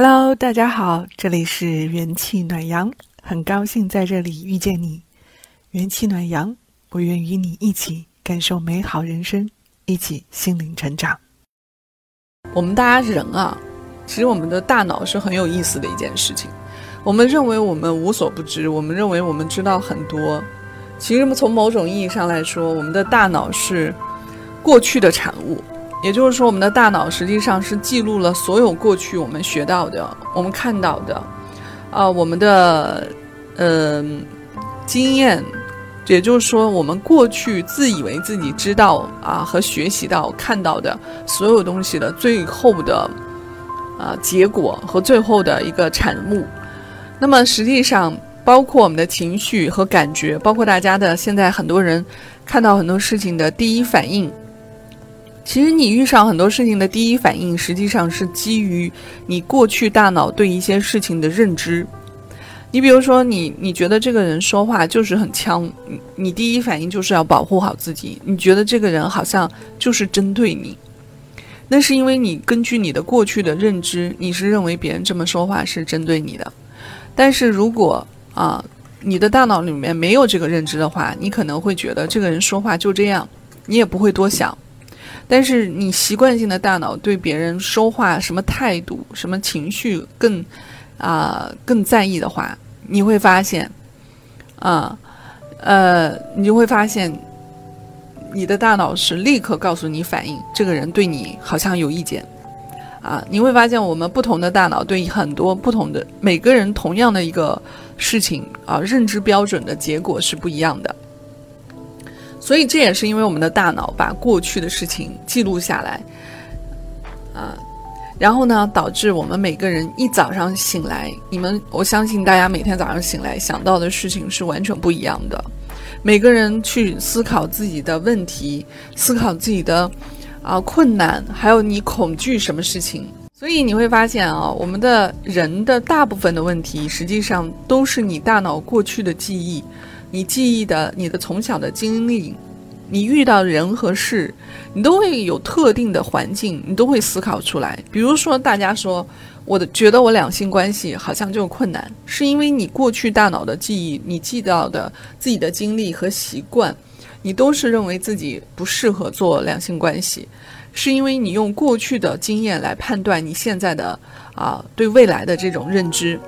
Hello，大家好，这里是元气暖阳，很高兴在这里遇见你。元气暖阳，我愿与你一起感受美好人生，一起心灵成长。我们大家人啊，其实我们的大脑是很有意思的一件事情。我们认为我们无所不知，我们认为我们知道很多。其实从某种意义上来说，我们的大脑是过去的产物。也就是说，我们的大脑实际上是记录了所有过去我们学到的、我们看到的，啊，我们的呃经验。也就是说，我们过去自以为自己知道啊和学习到、看到的所有东西的最后的啊结果和最后的一个产物。那么，实际上包括我们的情绪和感觉，包括大家的现在很多人看到很多事情的第一反应。其实你遇上很多事情的第一反应，实际上是基于你过去大脑对一些事情的认知。你比如说，你你觉得这个人说话就是很呛，你你第一反应就是要保护好自己。你觉得这个人好像就是针对你，那是因为你根据你的过去的认知，你是认为别人这么说话是针对你的。但是如果啊，你的大脑里面没有这个认知的话，你可能会觉得这个人说话就这样，你也不会多想。但是你习惯性的大脑对别人说话什么态度、什么情绪更啊更在意的话，你会发现，啊呃，你就会发现，你的大脑是立刻告诉你反应，这个人对你好像有意见，啊，你会发现我们不同的大脑对很多不同的每个人同样的一个事情啊认知标准的结果是不一样的。所以这也是因为我们的大脑把过去的事情记录下来，啊，然后呢，导致我们每个人一早上醒来，你们我相信大家每天早上醒来想到的事情是完全不一样的。每个人去思考自己的问题，思考自己的啊困难，还有你恐惧什么事情。所以你会发现啊，我们的人的大部分的问题，实际上都是你大脑过去的记忆。你记忆的、你的从小的经历，你遇到人和事，你都会有特定的环境，你都会思考出来。比如说，大家说我的觉得我两性关系好像就困难，是因为你过去大脑的记忆，你记到的自己的经历和习惯，你都是认为自己不适合做两性关系，是因为你用过去的经验来判断你现在的啊对未来的这种认知，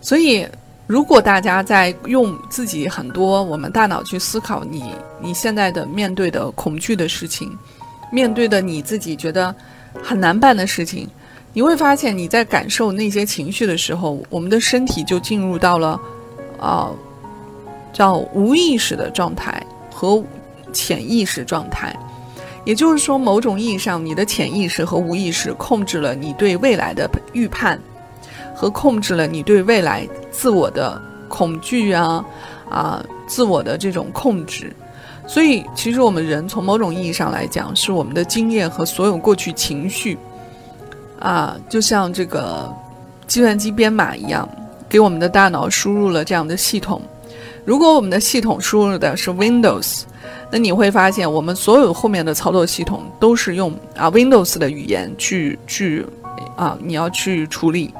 所以。如果大家在用自己很多我们大脑去思考你你现在的面对的恐惧的事情，面对的你自己觉得很难办的事情，你会发现你在感受那些情绪的时候，我们的身体就进入到了啊叫无意识的状态和潜意识状态。也就是说，某种意义上，你的潜意识和无意识控制了你对未来的预判。和控制了你对未来自我的恐惧啊，啊，自我的这种控制。所以，其实我们人从某种意义上来讲，是我们的经验和所有过去情绪，啊，就像这个计算机编码一样，给我们的大脑输入了这样的系统。如果我们的系统输入的是 Windows，那你会发现，我们所有后面的操作系统都是用啊 Windows 的语言去去啊，你要去处理。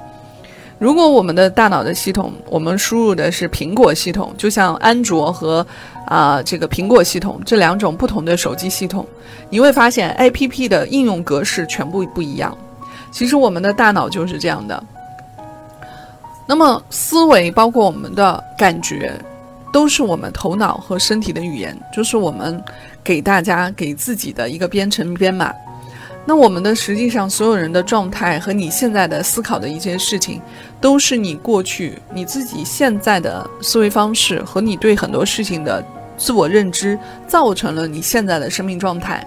如果我们的大脑的系统，我们输入的是苹果系统，就像安卓和啊这个苹果系统这两种不同的手机系统，你会发现 A P P 的应用格式全部不一样。其实我们的大脑就是这样的。那么思维包括我们的感觉，都是我们头脑和身体的语言，就是我们给大家给自己的一个编程编码。那我们的实际上所有人的状态和你现在的思考的一些事情，都是你过去你自己现在的思维方式和你对很多事情的自我认知，造成了你现在的生命状态。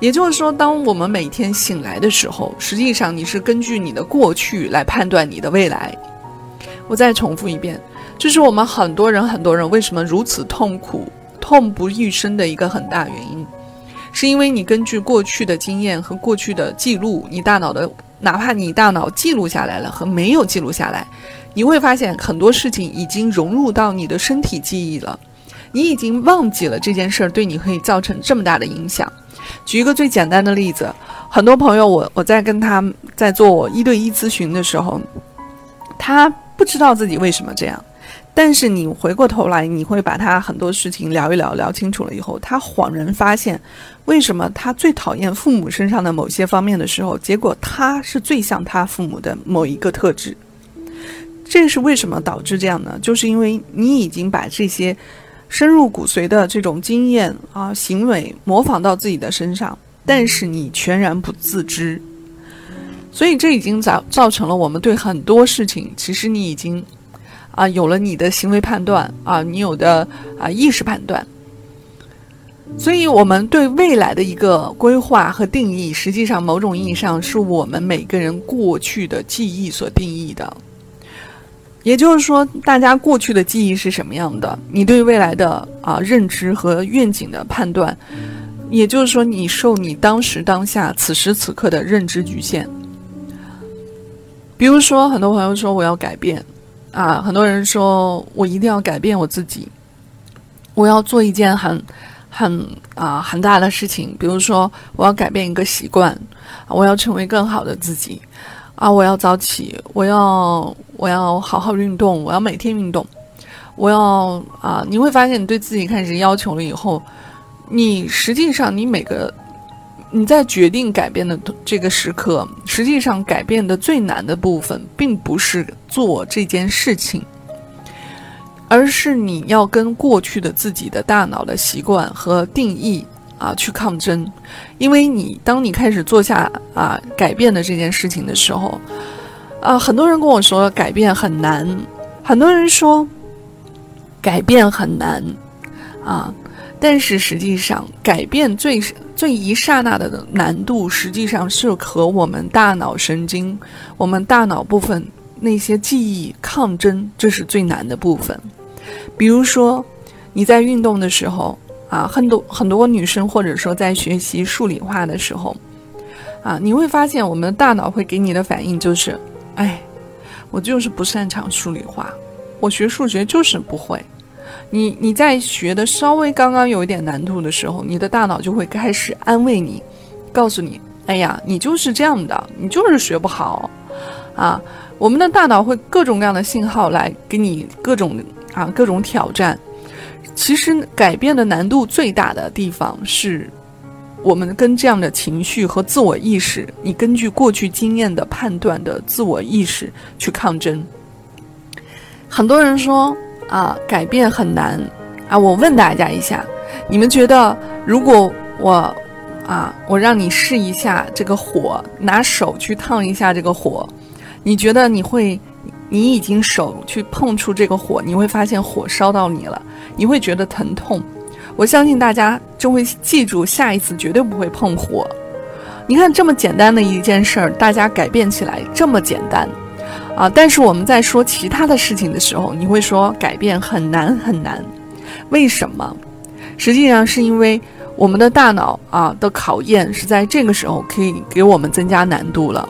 也就是说，当我们每天醒来的时候，实际上你是根据你的过去来判断你的未来。我再重复一遍，这是我们很多人很多人为什么如此痛苦、痛不欲生的一个很大原因。是因为你根据过去的经验和过去的记录，你大脑的哪怕你大脑记录下来了和没有记录下来，你会发现很多事情已经融入到你的身体记忆了，你已经忘记了这件事儿对你可以造成这么大的影响。举一个最简单的例子，很多朋友，我我在跟他在做我一对一咨询的时候，他不知道自己为什么这样。但是你回过头来，你会把他很多事情聊一聊，聊清楚了以后，他恍然发现，为什么他最讨厌父母身上的某些方面的时候，结果他是最像他父母的某一个特质。这是为什么导致这样呢？就是因为你已经把这些深入骨髓的这种经验啊、行为模仿到自己的身上，但是你全然不自知，所以这已经造造成了我们对很多事情，其实你已经。啊，有了你的行为判断啊，你有的啊意识判断，所以我们对未来的一个规划和定义，实际上某种意义上是我们每个人过去的记忆所定义的。也就是说，大家过去的记忆是什么样的，你对未来的啊认知和愿景的判断，也就是说，你受你当时当下此时此刻的认知局限。比如说，很多朋友说我要改变。啊，很多人说我一定要改变我自己，我要做一件很、很啊很大的事情，比如说我要改变一个习惯，我要成为更好的自己，啊，我要早起，我要我要好好运动，我要每天运动，我要啊，你会发现你对自己开始要求了以后，你实际上你每个。你在决定改变的这个时刻，实际上改变的最难的部分，并不是做这件事情，而是你要跟过去的自己的大脑的习惯和定义啊去抗争。因为你当你开始做下啊改变的这件事情的时候，啊，很多人跟我说改变很难，很多人说改变很难，啊。但是实际上，改变最最一刹那的难度，实际上是和我们大脑神经、我们大脑部分那些记忆抗争，这是最难的部分。比如说，你在运动的时候啊，很多很多女生或者说在学习数理化的时候啊，你会发现我们的大脑会给你的反应就是：哎，我就是不擅长数理化，我学数学就是不会。你你在学的稍微刚刚有一点难度的时候，你的大脑就会开始安慰你，告诉你：“哎呀，你就是这样的，你就是学不好，啊。”我们的大脑会各种各样的信号来给你各种啊各种挑战。其实改变的难度最大的地方是，我们跟这样的情绪和自我意识，你根据过去经验的判断的自我意识去抗争。很多人说。啊，改变很难啊！我问大家一下，你们觉得如果我啊，我让你试一下这个火，拿手去烫一下这个火，你觉得你会？你已经手去碰触这个火，你会发现火烧到你了，你会觉得疼痛。我相信大家就会记住，下一次绝对不会碰火。你看这么简单的一件事儿，大家改变起来这么简单。啊！但是我们在说其他的事情的时候，你会说改变很难很难，为什么？实际上是因为我们的大脑啊的考验是在这个时候可以给我们增加难度了，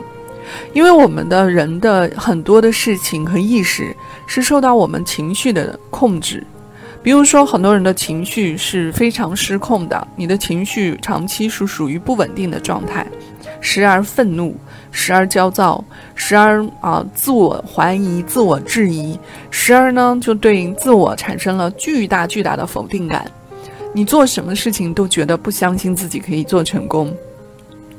因为我们的人的很多的事情和意识是受到我们情绪的控制，比如说很多人的情绪是非常失控的，你的情绪长期是属于不稳定的状态。时而愤怒，时而焦躁，时而啊自我怀疑、自我质疑，时而呢就对自我产生了巨大巨大的否定感。你做什么事情都觉得不相信自己可以做成功，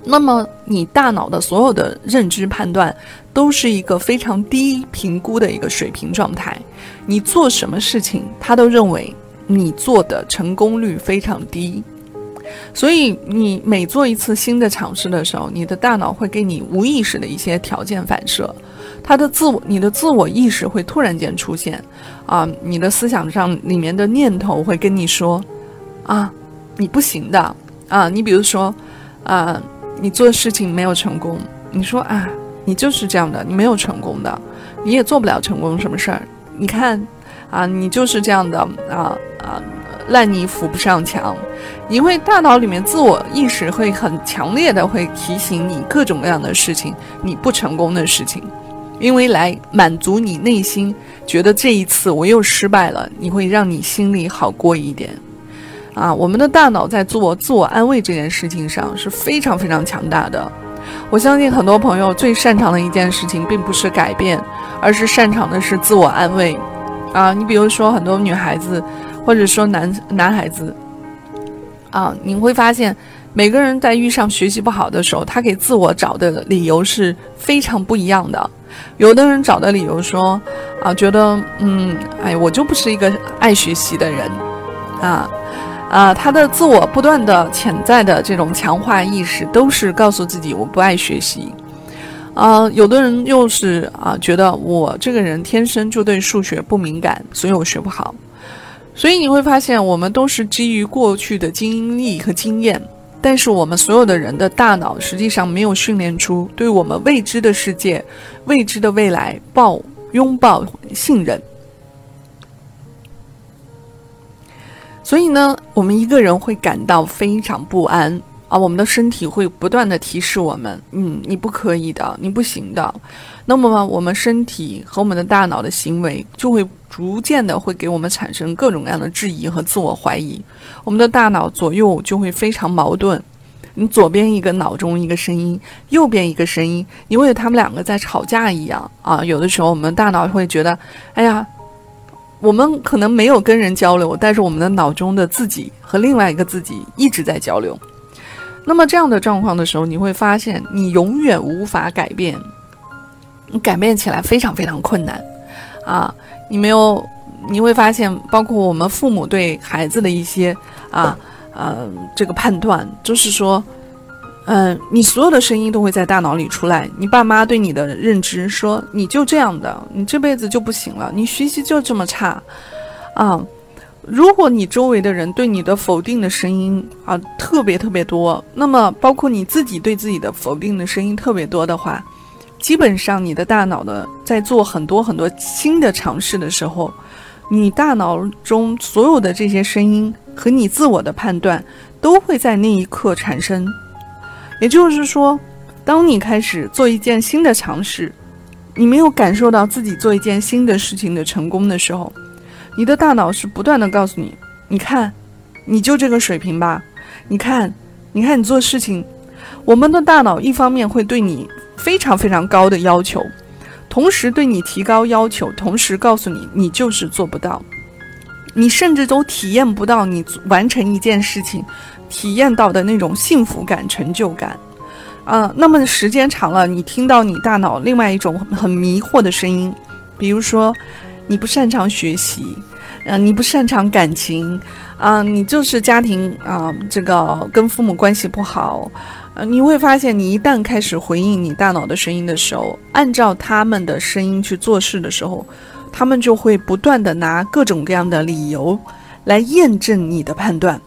那么你大脑的所有的认知判断都是一个非常低评估的一个水平状态。你做什么事情，他都认为你做的成功率非常低。所以，你每做一次新的尝试的时候，你的大脑会给你无意识的一些条件反射，它的自我、你的自我意识会突然间出现，啊，你的思想上里面的念头会跟你说，啊，你不行的，啊，你比如说，啊，你做事情没有成功，你说啊，你就是这样的，你没有成功的，你也做不了成功什么事儿，你看，啊，你就是这样的，啊啊。烂泥扶不上墙，你会大脑里面自我意识会很强烈的会提醒你各种各样的事情，你不成功的事情，因为来满足你内心觉得这一次我又失败了，你会让你心里好过一点，啊，我们的大脑在做自我安慰这件事情上是非常非常强大的。我相信很多朋友最擅长的一件事情，并不是改变，而是擅长的是自我安慰。啊，你比如说很多女孩子，或者说男男孩子，啊，你会发现每个人在遇上学习不好的时候，他给自我找的理由是非常不一样的。有的人找的理由说，啊，觉得嗯，哎，我就不是一个爱学习的人，啊。啊，他的自我不断的潜在的这种强化意识，都是告诉自己我不爱学习。啊，有的人又是啊，觉得我这个人天生就对数学不敏感，所以我学不好。所以你会发现，我们都是基于过去的经历和经验，但是我们所有的人的大脑实际上没有训练出对我们未知的世界、未知的未来抱拥抱信任。所以呢，我们一个人会感到非常不安啊，我们的身体会不断的提示我们，嗯，你不可以的，你不行的。那么，我们身体和我们的大脑的行为就会逐渐的会给我们产生各种各样的质疑和自我怀疑。我们的大脑左右就会非常矛盾，你左边一个脑中一个声音，右边一个声音，因为他们两个在吵架一样啊。有的时候我们大脑会觉得，哎呀。我们可能没有跟人交流，但是我们的脑中的自己和另外一个自己一直在交流。那么这样的状况的时候，你会发现你永远无法改变，你改变起来非常非常困难啊！你没有，你会发现，包括我们父母对孩子的一些啊呃这个判断，就是说。嗯，你所有的声音都会在大脑里出来。你爸妈对你的认知说，你就这样的，你这辈子就不行了，你学习就这么差，啊！如果你周围的人对你的否定的声音啊特别特别多，那么包括你自己对自己的否定的声音特别多的话，基本上你的大脑的在做很多很多新的尝试的时候，你大脑中所有的这些声音和你自我的判断都会在那一刻产生。也就是说，当你开始做一件新的尝试，你没有感受到自己做一件新的事情的成功的时候，你的大脑是不断的告诉你：“你看，你就这个水平吧。你看，你看你做事情。”我们的大脑一方面会对你非常非常高的要求，同时对你提高要求，同时告诉你你就是做不到，你甚至都体验不到你完成一件事情。体验到的那种幸福感、成就感，啊，那么时间长了，你听到你大脑另外一种很迷惑的声音，比如说，你不擅长学习，嗯，你不擅长感情，啊，你就是家庭啊，这个跟父母关系不好，呃，你会发现，你一旦开始回应你大脑的声音的时候，按照他们的声音去做事的时候，他们就会不断的拿各种各样的理由来验证你的判断。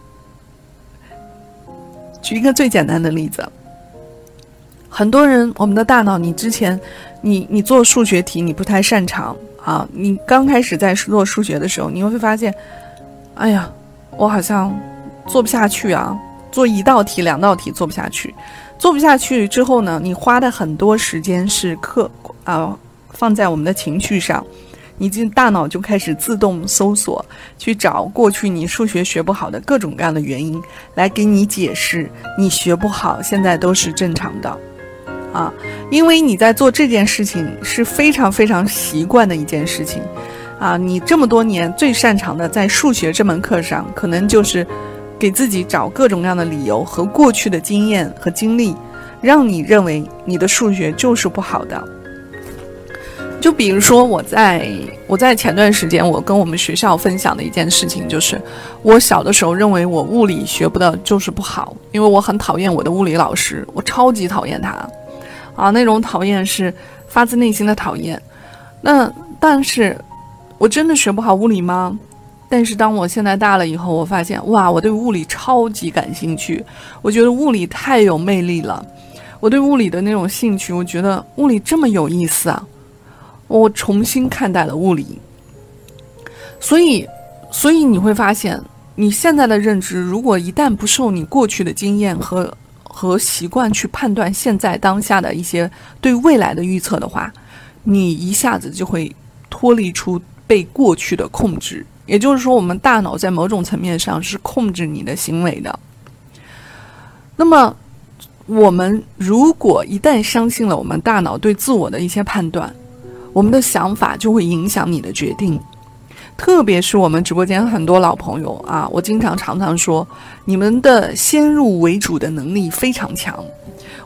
举一个最简单的例子，很多人，我们的大脑，你之前，你你做数学题，你不太擅长啊。你刚开始在做数学的时候，你会发现，哎呀，我好像做不下去啊。做一道题、两道题做不下去，做不下去之后呢，你花的很多时间是课啊，放在我们的情绪上。你这大脑就开始自动搜索，去找过去你数学学不好的各种各样的原因，来给你解释你学不好，现在都是正常的，啊，因为你在做这件事情是非常非常习惯的一件事情，啊，你这么多年最擅长的在数学这门课上，可能就是给自己找各种各样的理由和过去的经验和经历，让你认为你的数学就是不好的。就比如说，我在我在前段时间，我跟我们学校分享的一件事情，就是我小的时候认为我物理学不到就是不好，因为我很讨厌我的物理老师，我超级讨厌他，啊，那种讨厌是发自内心的讨厌。那但是，我真的学不好物理吗？但是当我现在大了以后，我发现哇，我对物理超级感兴趣，我觉得物理太有魅力了，我对物理的那种兴趣，我觉得物理这么有意思啊。我重新看待了物理，所以，所以你会发现，你现在的认知，如果一旦不受你过去的经验和和习惯去判断现在当下的一些对未来的预测的话，你一下子就会脱离出被过去的控制也就是说，我们大脑在某种层面上是控制你的行为的。那么，我们如果一旦相信了我们大脑对自我的一些判断，我们的想法就会影响你的决定。特别是我们直播间很多老朋友啊，我经常常常说，你们的先入为主的能力非常强。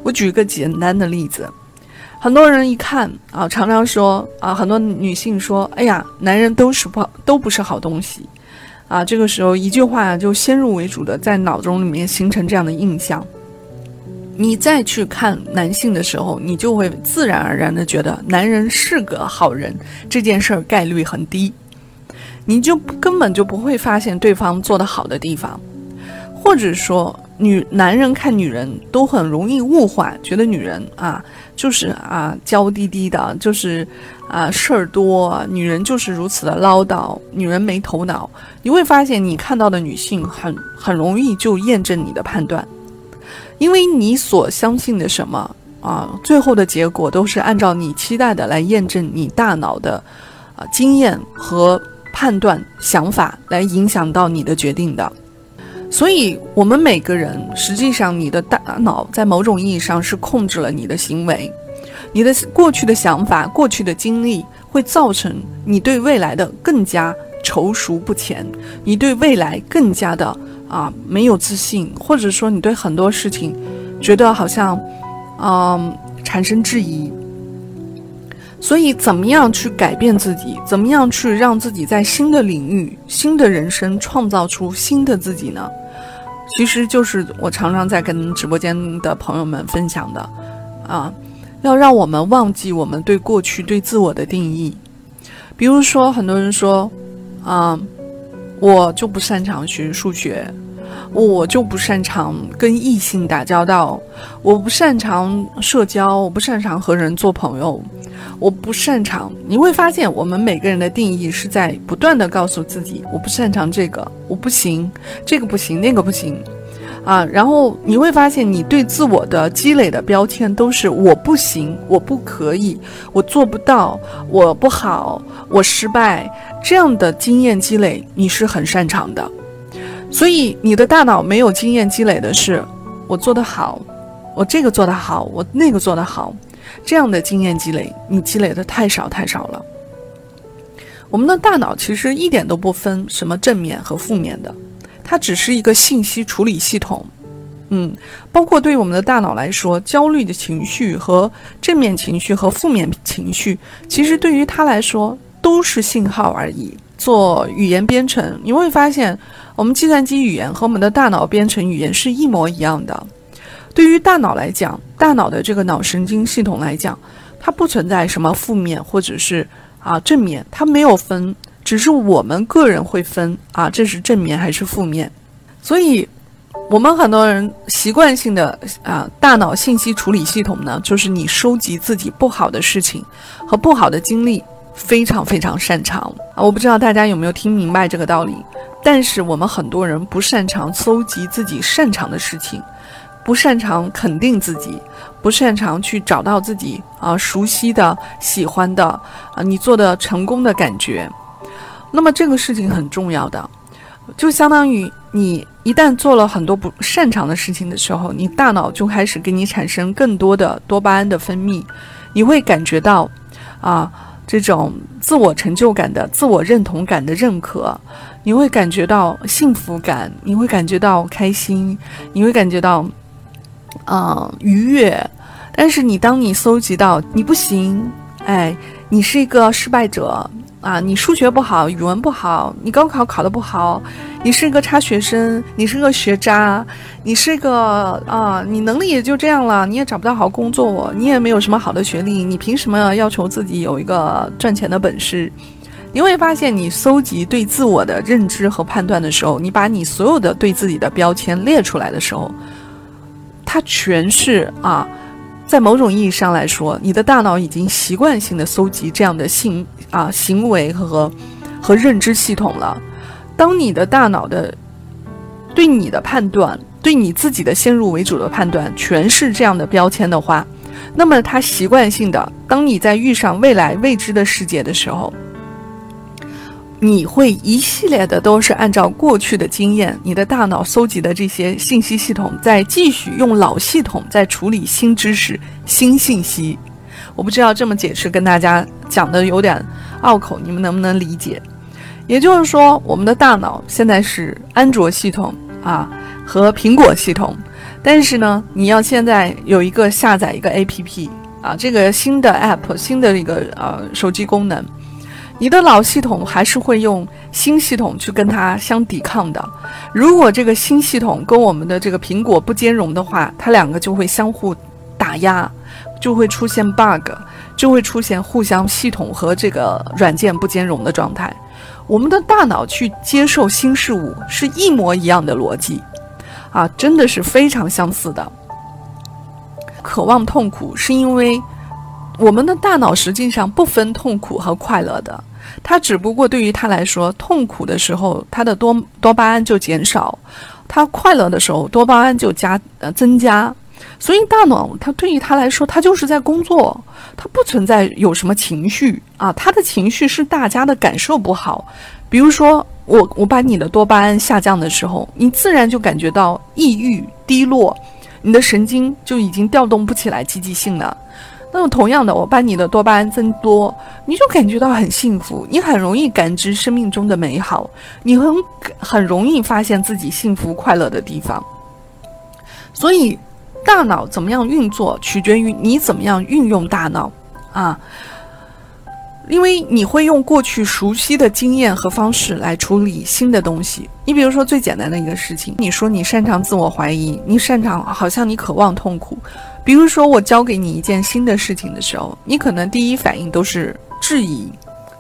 我举个简单的例子，很多人一看啊，常常说啊，很多女性说，哎呀，男人都是不都不是好东西，啊，这个时候一句话就先入为主的在脑中里面形成这样的印象。你再去看男性的时候，你就会自然而然的觉得男人是个好人，这件事儿概率很低。你就根本就不会发现对方做得好的地方，或者说女男人看女人都很容易物化，觉得女人啊就是啊娇滴滴的，就是啊事儿多，女人就是如此的唠叨，女人没头脑。你会发现你看到的女性很很容易就验证你的判断，因为你所相信的什么啊，最后的结果都是按照你期待的来验证你大脑的啊经验和。判断、想法来影响到你的决定的，所以，我们每个人实际上，你的大脑在某种意义上是控制了你的行为，你的过去的想法、过去的经历会造成你对未来的更加踌躇不前，你对未来更加的啊没有自信，或者说你对很多事情觉得好像，嗯，产生质疑。所以，怎么样去改变自己？怎么样去让自己在新的领域、新的人生创造出新的自己呢？其实就是我常常在跟直播间的朋友们分享的，啊，要让我们忘记我们对过去对自我的定义。比如说，很多人说，啊，我就不擅长学数学，我就不擅长跟异性打交道，我不擅长社交，我不擅长和人做朋友。我不擅长，你会发现我们每个人的定义是在不断的告诉自己，我不擅长这个，我不行，这个不行，那个不行，啊，然后你会发现你对自我的积累的标签都是我不行，我不可以，我做不到，我不好，我失败，这样的经验积累你是很擅长的，所以你的大脑没有经验积累的是，我做得好，我这个做得好，我那个做得好。这样的经验积累，你积累的太少太少了。我们的大脑其实一点都不分什么正面和负面的，它只是一个信息处理系统。嗯，包括对于我们的大脑来说，焦虑的情绪和正面情绪和负面情绪，其实对于它来说都是信号而已。做语言编程，你会发现，我们计算机语言和我们的大脑编程语言是一模一样的。对于大脑来讲，大脑的这个脑神经系统来讲，它不存在什么负面或者是啊正面，它没有分，只是我们个人会分啊，这是正面还是负面。所以，我们很多人习惯性的啊大脑信息处理系统呢，就是你收集自己不好的事情和不好的经历，非常非常擅长啊。我不知道大家有没有听明白这个道理，但是我们很多人不擅长搜集自己擅长的事情。不擅长肯定自己，不擅长去找到自己啊熟悉的、喜欢的啊你做的成功的感觉，那么这个事情很重要的，就相当于你一旦做了很多不擅长的事情的时候，你大脑就开始给你产生更多的多巴胺的分泌，你会感觉到啊这种自我成就感的、自我认同感的认可，你会感觉到幸福感，你会感觉到开心，你会感觉到。嗯，愉悦。但是你当你搜集到你不行，哎，你是一个失败者啊，你数学不好，语文不好，你高考考得不好，你是个差学生，你是个学渣，你是个啊，你能力也就这样了，你也找不到好工作，你也没有什么好的学历，你凭什么要求自己有一个赚钱的本事？你会发现，你搜集对自我的认知和判断的时候，你把你所有的对自己的标签列出来的时候。它全是啊，在某种意义上来说，你的大脑已经习惯性的搜集这样的行啊行为和和认知系统了。当你的大脑的对你的判断，对你自己的先入为主的判断全是这样的标签的话，那么它习惯性的，当你在遇上未来未知的世界的时候，你会一系列的都是按照过去的经验，你的大脑搜集的这些信息系统，在继续用老系统在处理新知识、新信息。我不知道这么解释跟大家讲的有点拗口，你们能不能理解？也就是说，我们的大脑现在是安卓系统啊和苹果系统，但是呢，你要现在有一个下载一个 APP 啊，这个新的 App 新的一个呃手机功能，你的老系统还是会用新系统去跟它相抵抗的。如果这个新系统跟我们的这个苹果不兼容的话，它两个就会相互打压。就会出现 bug，就会出现互相系统和这个软件不兼容的状态。我们的大脑去接受新事物是一模一样的逻辑，啊，真的是非常相似的。渴望痛苦是因为我们的大脑实际上不分痛苦和快乐的，它只不过对于它来说，痛苦的时候它的多多巴胺就减少，它快乐的时候多巴胺就加呃增加。所以大脑它对于他来说，它就是在工作，它不存在有什么情绪啊。他的情绪是大家的感受不好。比如说，我我把你的多巴胺下降的时候，你自然就感觉到抑郁、低落，你的神经就已经调动不起来积极性了。那么同样的，我把你的多巴胺增多，你就感觉到很幸福，你很容易感知生命中的美好，你很很容易发现自己幸福快乐的地方。所以。大脑怎么样运作，取决于你怎么样运用大脑，啊，因为你会用过去熟悉的经验和方式来处理新的东西。你比如说最简单的一个事情，你说你擅长自我怀疑，你擅长好像你渴望痛苦。比如说我教给你一件新的事情的时候，你可能第一反应都是质疑：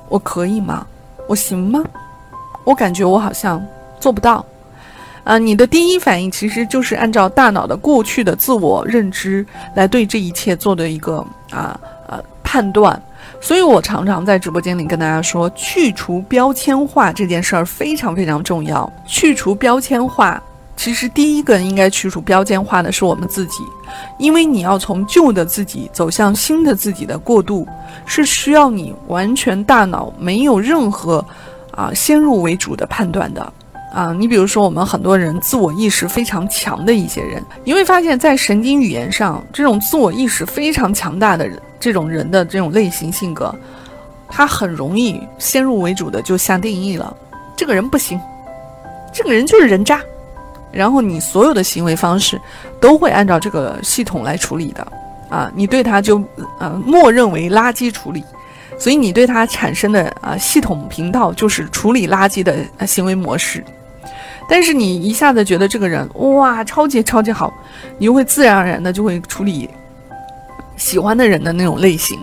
我可以吗？我行吗？我感觉我好像做不到。啊，你的第一反应其实就是按照大脑的过去的自我认知来对这一切做的一个啊呃判断，所以我常常在直播间里跟大家说，去除标签化这件事儿非常非常重要。去除标签化，其实第一个应该去除标签化的是我们自己，因为你要从旧的自己走向新的自己的过渡，是需要你完全大脑没有任何啊先入为主的判断的。啊，你比如说，我们很多人自我意识非常强的一些人，你会发现在神经语言上，这种自我意识非常强大的，这种人的这种类型性格，他很容易先入为主的就下定义了，这个人不行，这个人就是人渣，然后你所有的行为方式都会按照这个系统来处理的，啊，你对他就呃默认为垃圾处理。所以你对他产生的啊系统频道就是处理垃圾的行为模式。但是你一下子觉得这个人哇超级超级好，你就会自然而然的就会处理喜欢的人的那种类型，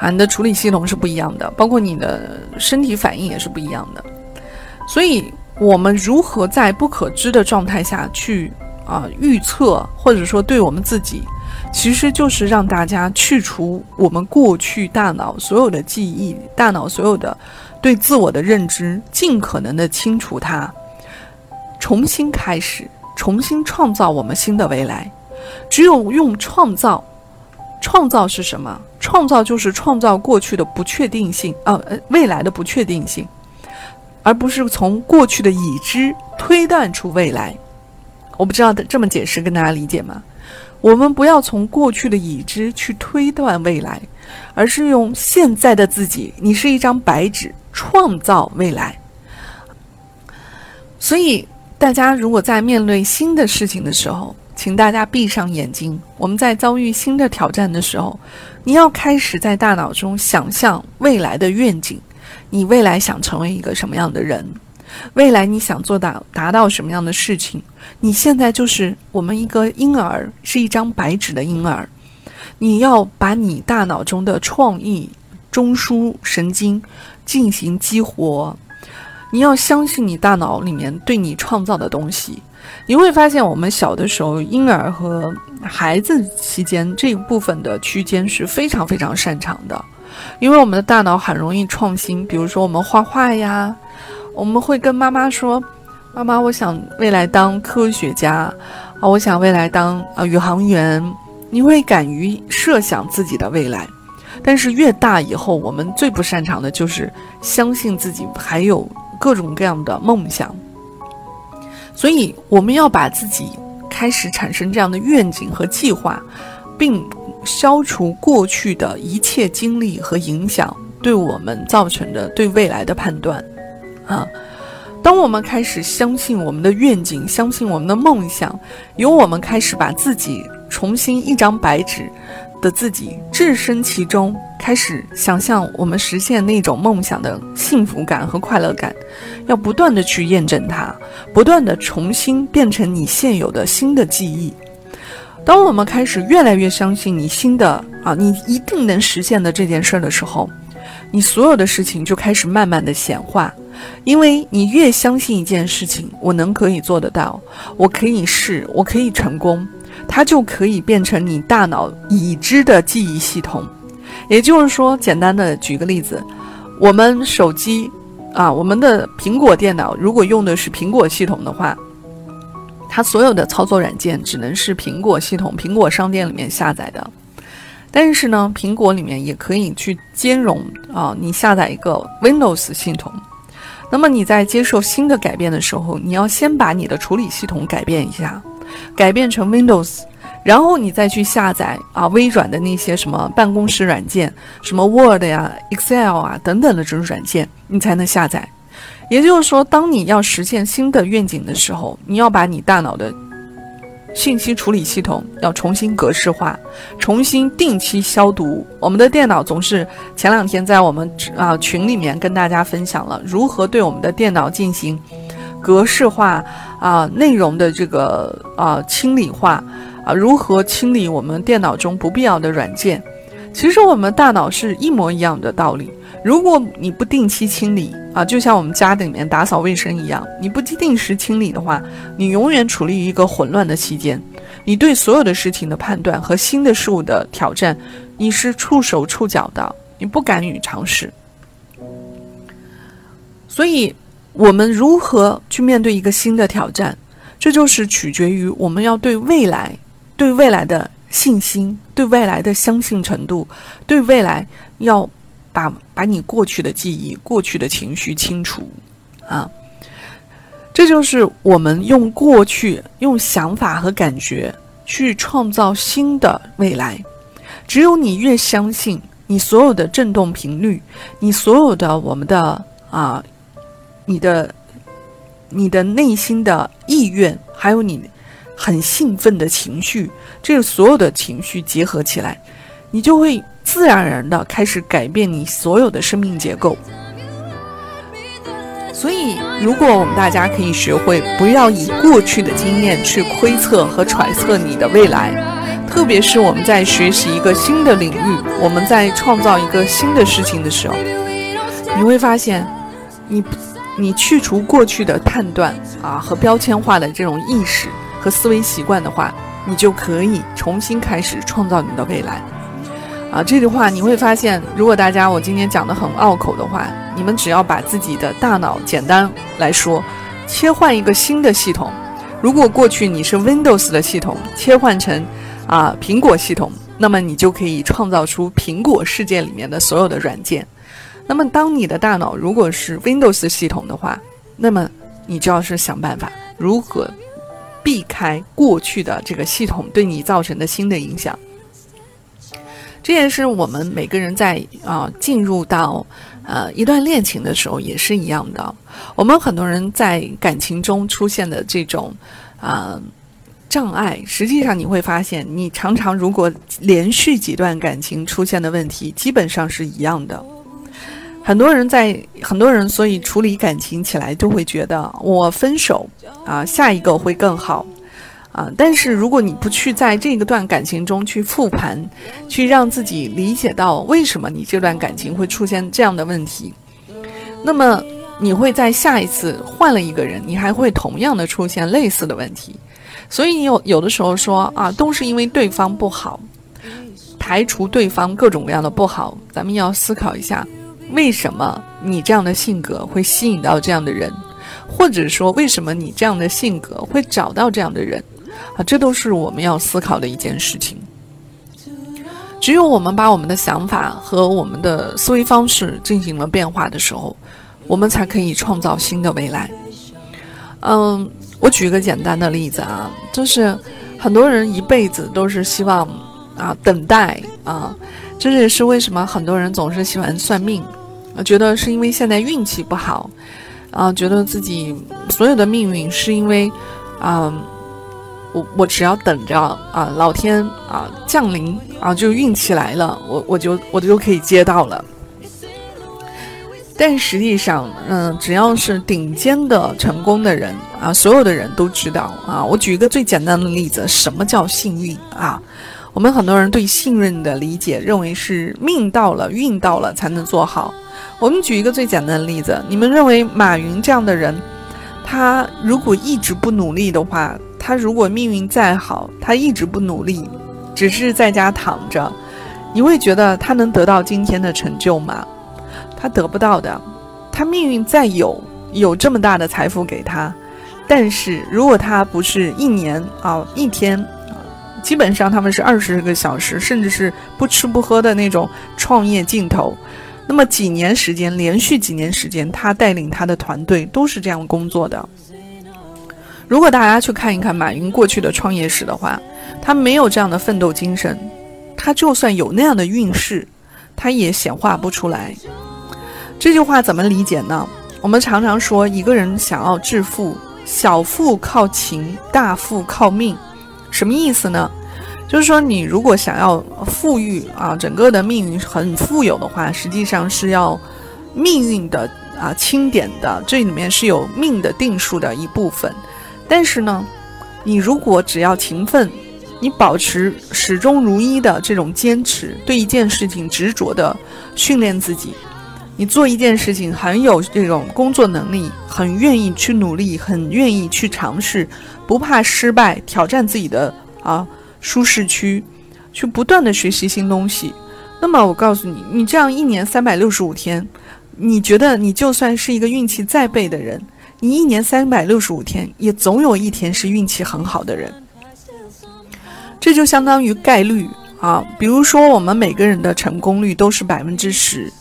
啊，你的处理系统是不一样的，包括你的身体反应也是不一样的。所以，我们如何在不可知的状态下去啊预测，或者说对我们自己，其实就是让大家去除我们过去大脑所有的记忆，大脑所有的对自我的认知，尽可能的清除它。重新开始，重新创造我们新的未来。只有用创造，创造是什么？创造就是创造过去的不确定性啊，未来的不确定性，而不是从过去的已知推断出未来。我不知道这么解释跟大家理解吗？我们不要从过去的已知去推断未来，而是用现在的自己，你是一张白纸，创造未来。所以。大家如果在面对新的事情的时候，请大家闭上眼睛。我们在遭遇新的挑战的时候，你要开始在大脑中想象未来的愿景。你未来想成为一个什么样的人？未来你想做到达到什么样的事情？你现在就是我们一个婴儿，是一张白纸的婴儿。你要把你大脑中的创意中枢神经进行激活。你要相信你大脑里面对你创造的东西，你会发现我们小的时候，婴儿和孩子期间这一部分的区间是非常非常擅长的，因为我们的大脑很容易创新。比如说我们画画呀，我们会跟妈妈说：“妈妈，我想未来当科学家啊，我想未来当啊宇航员。”你会敢于设想自己的未来，但是越大以后，我们最不擅长的就是相信自己还有各种各样的梦想。所以，我们要把自己开始产生这样的愿景和计划，并消除过去的一切经历和影响对我们造成的对未来的判断。啊，当我们开始相信我们的愿景，相信我们的梦想，由我们开始把自己重新一张白纸。的自己置身其中，开始想象我们实现那种梦想的幸福感和快乐感，要不断的去验证它，不断的重新变成你现有的新的记忆。当我们开始越来越相信你新的啊，你一定能实现的这件事儿的时候，你所有的事情就开始慢慢的显化，因为你越相信一件事情，我能可以做得到，我可以试，我可以成功。它就可以变成你大脑已知的记忆系统，也就是说，简单的举个例子，我们手机啊，我们的苹果电脑如果用的是苹果系统的话，它所有的操作软件只能是苹果系统、苹果商店里面下载的。但是呢，苹果里面也可以去兼容啊，你下载一个 Windows 系统。那么你在接受新的改变的时候，你要先把你的处理系统改变一下。改变成 Windows，然后你再去下载啊微软的那些什么办公室软件，什么 Word 呀、Excel 啊等等的这种软件，你才能下载。也就是说，当你要实现新的愿景的时候，你要把你大脑的信息处理系统要重新格式化，重新定期消毒。我们的电脑总是前两天在我们啊群里面跟大家分享了如何对我们的电脑进行。格式化啊，内容的这个啊清理化啊，如何清理我们电脑中不必要的软件？其实我们大脑是一模一样的道理。如果你不定期清理啊，就像我们家里面打扫卫生一样，你不定时清理的话，你永远处于一个混乱的期间。你对所有的事情的判断和新的事物的挑战，你是触手触脚的，你不敢于尝试。所以。我们如何去面对一个新的挑战？这就是取决于我们要对未来、对未来的信心、对未来的相信程度、对未来要把把你过去的记忆、过去的情绪清除啊！这就是我们用过去、用想法和感觉去创造新的未来。只有你越相信，你所有的振动频率，你所有的我们的啊。你的、你的内心的意愿，还有你很兴奋的情绪，这所有的情绪结合起来，你就会自然而然的开始改变你所有的生命结构。所以，如果我们大家可以学会不要以过去的经验去窥测和揣测你的未来，特别是我们在学习一个新的领域，我们在创造一个新的事情的时候，你会发现，你。你去除过去的判断啊和标签化的这种意识和思维习惯的话，你就可以重新开始创造你的未来。啊，这句话你会发现，如果大家我今天讲的很拗口的话，你们只要把自己的大脑简单来说，切换一个新的系统。如果过去你是 Windows 的系统，切换成啊苹果系统，那么你就可以创造出苹果世界里面的所有的软件。那么，当你的大脑如果是 Windows 系统的话，那么你就要是想办法如何避开过去的这个系统对你造成的新的影响。这也是我们每个人在啊进入到呃一段恋情的时候也是一样的。我们很多人在感情中出现的这种啊障碍，实际上你会发现，你常常如果连续几段感情出现的问题，基本上是一样的。很多人在很多人，所以处理感情起来都会觉得我分手啊，下一个会更好啊。但是如果你不去在这个段感情中去复盘，去让自己理解到为什么你这段感情会出现这样的问题，那么你会在下一次换了一个人，你还会同样的出现类似的问题。所以你有有的时候说啊，都是因为对方不好，排除对方各种各样的不好，咱们要思考一下。为什么你这样的性格会吸引到这样的人，或者说为什么你这样的性格会找到这样的人，啊，这都是我们要思考的一件事情。只有我们把我们的想法和我们的思维方式进行了变化的时候，我们才可以创造新的未来。嗯，我举一个简单的例子啊，就是很多人一辈子都是希望啊等待啊，这也是为什么很多人总是喜欢算命，觉得是因为现在运气不好，啊，觉得自己所有的命运是因为啊。我我只要等着啊，老天啊降临啊，就运气来了，我我就我就可以接到了。但实际上，嗯，只要是顶尖的成功的人啊，所有的人都知道啊。我举一个最简单的例子，什么叫幸运啊？我们很多人对幸运的理解，认为是命到了、运到了才能做好。我们举一个最简单的例子，你们认为马云这样的人，他如果一直不努力的话？他如果命运再好，他一直不努力，只是在家躺着，你会觉得他能得到今天的成就吗？他得不到的。他命运再有，有这么大的财富给他，但是如果他不是一年啊一天啊，基本上他们是二十个小时，甚至是不吃不喝的那种创业劲头，那么几年时间，连续几年时间，他带领他的团队都是这样工作的。如果大家去看一看马云过去的创业史的话，他没有这样的奋斗精神，他就算有那样的运势，他也显化不出来。这句话怎么理解呢？我们常常说，一个人想要致富，小富靠勤，大富靠命，什么意思呢？就是说，你如果想要富裕啊，整个的命运很富有的话，实际上是要命运的啊钦点的，这里面是有命的定数的一部分。但是呢，你如果只要勤奋，你保持始终如一的这种坚持，对一件事情执着的训练自己，你做一件事情很有这种工作能力，很愿意去努力，很愿意去尝试，不怕失败，挑战自己的啊舒适区，去不断的学习新东西。那么我告诉你，你这样一年三百六十五天，你觉得你就算是一个运气再背的人？你一年三百六十五天，也总有一天是运气很好的人。这就相当于概率啊。比如说，我们每个人的成功率都是百分之十，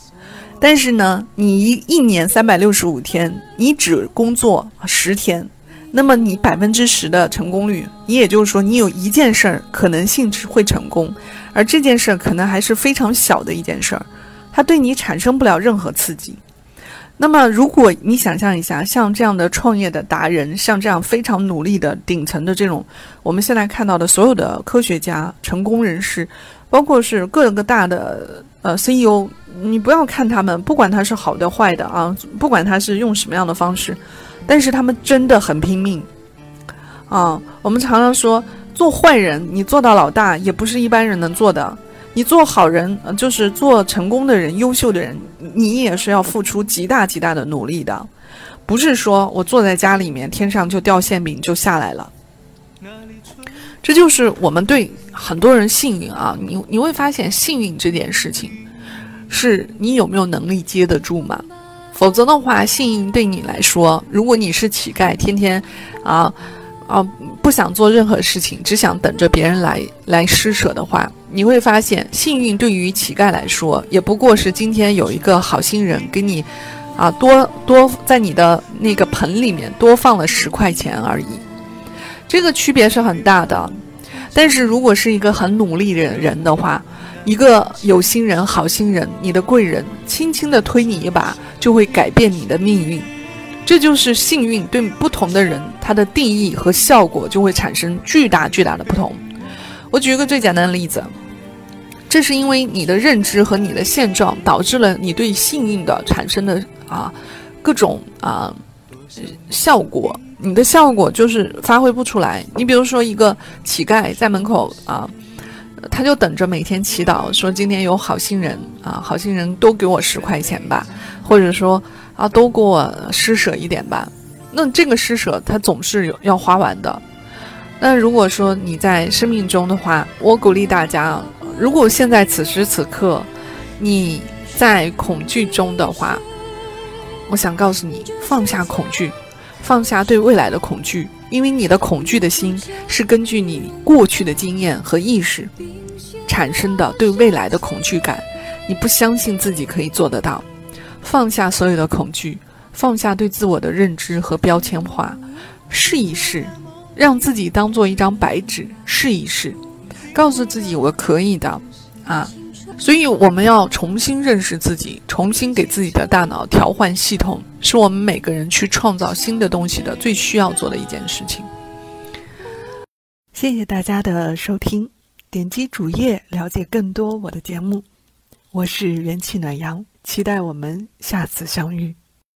但是呢，你一一年三百六十五天，你只工作十天，那么你百分之十的成功率，你也就是说，你有一件事儿可能性是会成功，而这件事儿可能还是非常小的一件事儿，它对你产生不了任何刺激。那么，如果你想象一下，像这样的创业的达人，像这样非常努力的顶层的这种，我们现在看到的所有的科学家、成功人士，包括是各个大的呃 CEO，你不要看他们，不管他是好的坏的啊，不管他是用什么样的方式，但是他们真的很拼命啊。我们常常说，做坏人，你做到老大，也不是一般人能做的。你做好人，就是做成功的人、优秀的人，你也是要付出极大极大的努力的，不是说我坐在家里面，天上就掉馅饼就下来了。这就是我们对很多人幸运啊，你你会发现幸运这件事情，是你有没有能力接得住嘛？否则的话，幸运对你来说，如果你是乞丐，天天啊。啊，不想做任何事情，只想等着别人来来施舍的话，你会发现，幸运对于乞丐来说，也不过是今天有一个好心人给你，啊，多多在你的那个盆里面多放了十块钱而已，这个区别是很大的。但是如果是一个很努力的人的话，一个有心人、好心人，你的贵人轻轻的推你一把，就会改变你的命运。这就是幸运对不同的人，它的定义和效果就会产生巨大巨大的不同。我举一个最简单的例子，这是因为你的认知和你的现状导致了你对幸运的产生的啊各种啊效果，你的效果就是发挥不出来。你比如说一个乞丐在门口啊，他就等着每天祈祷，说今天有好心人啊，好心人多给我十块钱吧，或者说。啊，都给我施舍一点吧。那这个施舍，他总是有要花完的。那如果说你在生命中的话，我鼓励大家，如果现在此时此刻你在恐惧中的话，我想告诉你，放下恐惧，放下对未来的恐惧，因为你的恐惧的心是根据你过去的经验和意识产生的对未来的恐惧感，你不相信自己可以做得到。放下所有的恐惧，放下对自我的认知和标签化，试一试，让自己当做一张白纸，试一试，告诉自己我可以的，啊。所以我们要重新认识自己，重新给自己的大脑调换系统，是我们每个人去创造新的东西的最需要做的一件事情。谢谢大家的收听，点击主页了解更多我的节目。我是元气暖阳，期待我们下次相遇。